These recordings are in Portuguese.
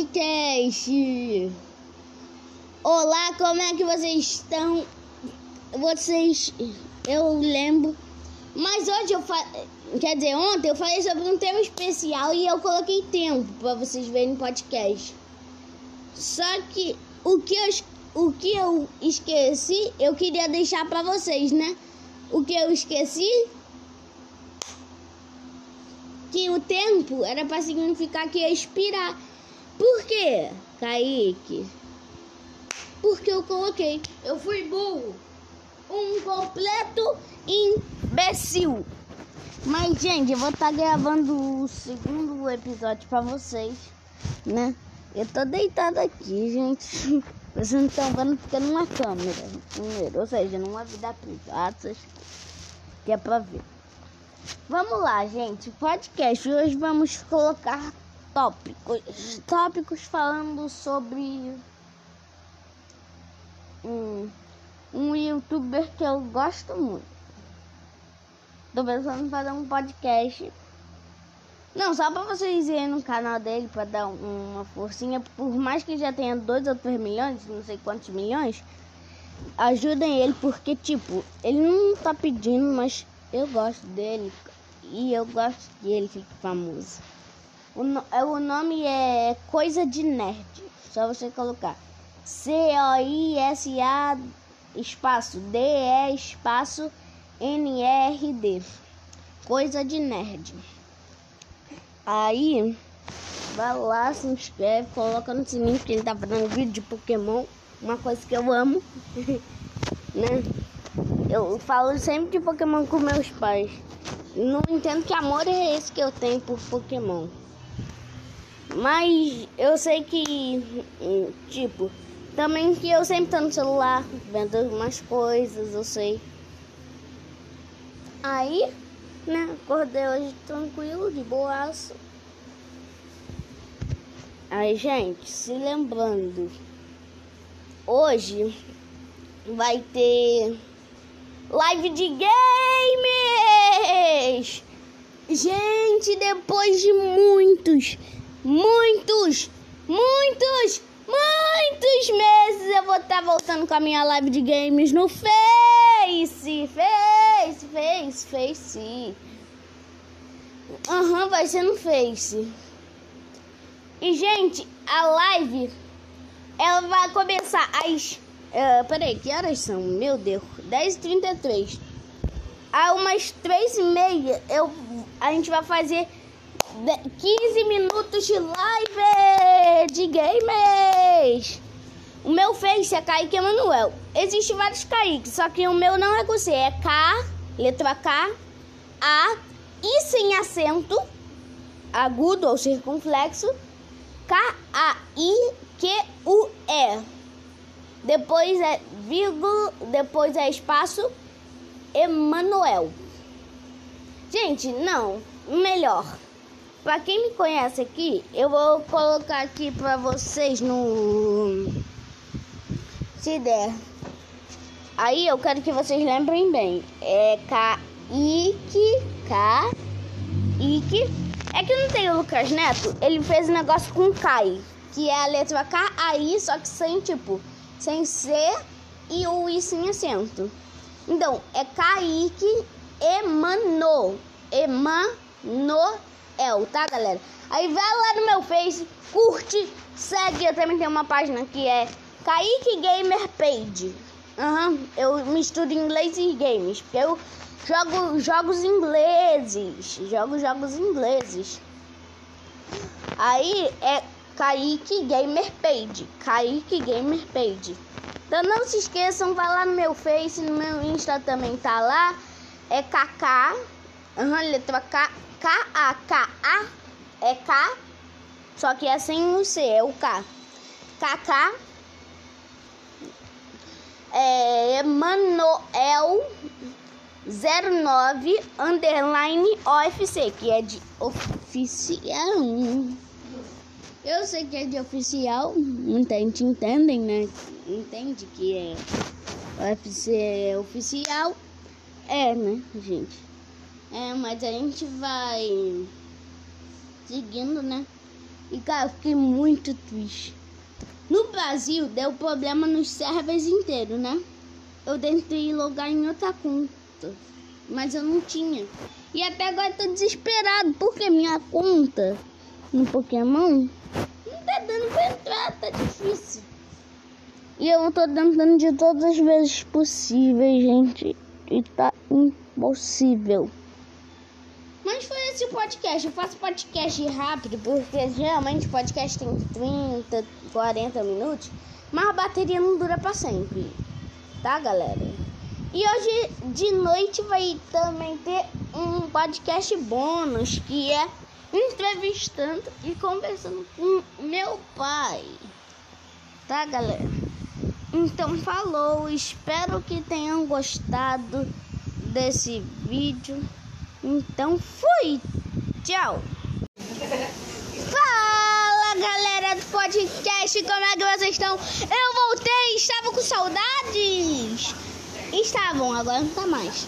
podcast. Olá, como é que vocês estão? Vocês, eu lembro, mas hoje eu fa... quer dizer, ontem eu falei sobre um tema especial e eu coloquei tempo para vocês verem no podcast. Só que o que eu, o que eu esqueci, eu queria deixar para vocês, né? O que eu esqueci que o tempo era para significar que ia expirar. Por quê, Kaique? Porque eu coloquei. Eu fui burro. Um completo imbecil. Mas, gente, eu vou estar tá gravando o segundo episódio para vocês, né? Eu tô deitado aqui, gente. Vocês não estão vendo porque é numa câmera. Primeiro, ou seja, numa vida privada, que é pra ver. Vamos lá, gente. Podcast. Hoje vamos colocar tópicos. Tópicos falando sobre um, um youtuber que eu gosto muito. Tô pensando em fazer um podcast. Não, só pra vocês irem no canal dele pra dar uma forcinha. Por mais que já tenha dois ou três milhões, não sei quantos milhões. Ajudem ele porque, tipo, ele não tá pedindo, mas eu gosto dele e eu gosto que ele fique famoso. O, no, é, o nome é Coisa de Nerd. Só você colocar C-O-I-S-A espaço D-E espaço N-R-D. Coisa de Nerd. Aí, vai lá, se inscreve, coloca no sininho que ele tá fazendo vídeo de Pokémon. Uma coisa que eu amo. né? Eu falo sempre de Pokémon com meus pais. Não entendo que amor é esse que eu tenho por Pokémon. Mas eu sei que, tipo, também que eu sempre tô no celular, vendo umas coisas, eu sei. Aí, né, acordei hoje tranquilo, de boaço. Aí, gente, se lembrando, hoje vai ter live de games! Gente, depois de muitos, muitos, muitos, muitos meses eu vou estar tá voltando com a minha live de games no Face! Face, Face, Face. Aham, uhum, vai ser no Face. E, gente, a live ela vai começar às Uh, peraí, que horas são? Meu Deus, 10h33. Há umas 3h30 eu, a gente vai fazer 15 minutos de live de games. O meu face é Kaique Emanuel. Existem vários Kaique, só que o meu não é com C. É K, letra K, A, I sem acento, agudo ou circunflexo, K-A-I-Q-U-E depois é vírgula, depois é espaço Emanuel. Gente, não, melhor. Para quem me conhece aqui, eu vou colocar aqui para vocês no se der. Aí eu quero que vocês lembrem bem. É Kaique, Kaique. É que não tem o Lucas Neto, ele fez um negócio com Kai, que é a letra K aí, só que sem tipo sem C e o I sem acento. Então, é Kaique Emano. Emanoel, tá, galera? Aí vai lá no meu Face, curte, segue. Eu também tenho uma página que é Kaique Gamer Page. Uhum, eu misturo inglês e games. Porque eu jogo jogos ingleses. Jogo jogos ingleses. Aí é Kaique Gamer Page. Kaique Gamer Page. Então não se esqueçam, vai lá no meu Face, no meu Insta também tá lá. É Uhum, letra K. K-A-K-A. É K. Só que é sem o C, é o K. KK. É Emanuel 09 underline OFC, que é de oficial. Eu sei que é de oficial, muita gente entendem, né? Entende que é UFC é oficial. É, né, gente? É, mas a gente vai seguindo, né? E cara, eu fiquei muito triste. No Brasil, deu problema nos servers inteiros, né? Eu tentei logar em outra conta, mas eu não tinha. E até agora tô desesperado, porque minha conta no Pokémon não tá dando pra entrar, tá difícil. E eu tô tentando de todas as vezes possíveis, gente. E tá impossível. Esse podcast. Eu faço podcast rápido, porque geralmente podcast tem 30, 40 minutos. Mas a bateria não dura pra sempre. Tá, galera? E hoje de noite vai também ter um podcast bônus que é entrevistando e conversando com meu pai. Tá, galera? Então falou, espero que tenham gostado desse vídeo. Então fui. Tchau. Fala, galera do podcast, como é que vocês estão? Eu voltei, estava com saudades. Estavam, agora não tá mais.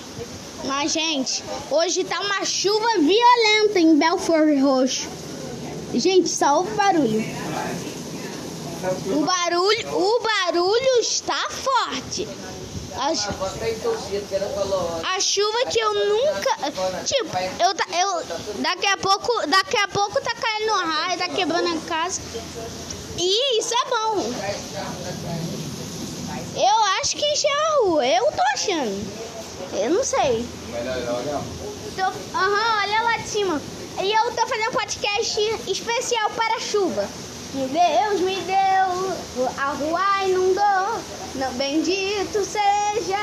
Mas, gente, hoje tá uma chuva violenta em Belfort Roxo. Gente, só o barulho. O barulho, o barulho está forte. A, a chuva que eu nunca, tipo, eu, eu daqui a pouco, daqui a pouco tá caindo raio, tá quebrando a casa. E isso é bom. Eu acho que encheu a rua. Eu tô achando. Eu não sei. Tô, uhum, olha lá de cima. E eu tô fazendo um podcast especial para chuva. Que Deus me deu, a rua inundou. Não, bendito seja.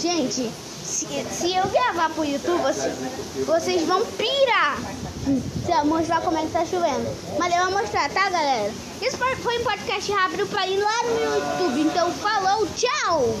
Gente, se, se eu gravar pro YouTube, vocês, vocês vão pirar. Se eu mostrar como é que tá chovendo. Mas eu vou mostrar, tá, galera? Isso foi um podcast rápido para ir lá no YouTube. Então, falou, tchau!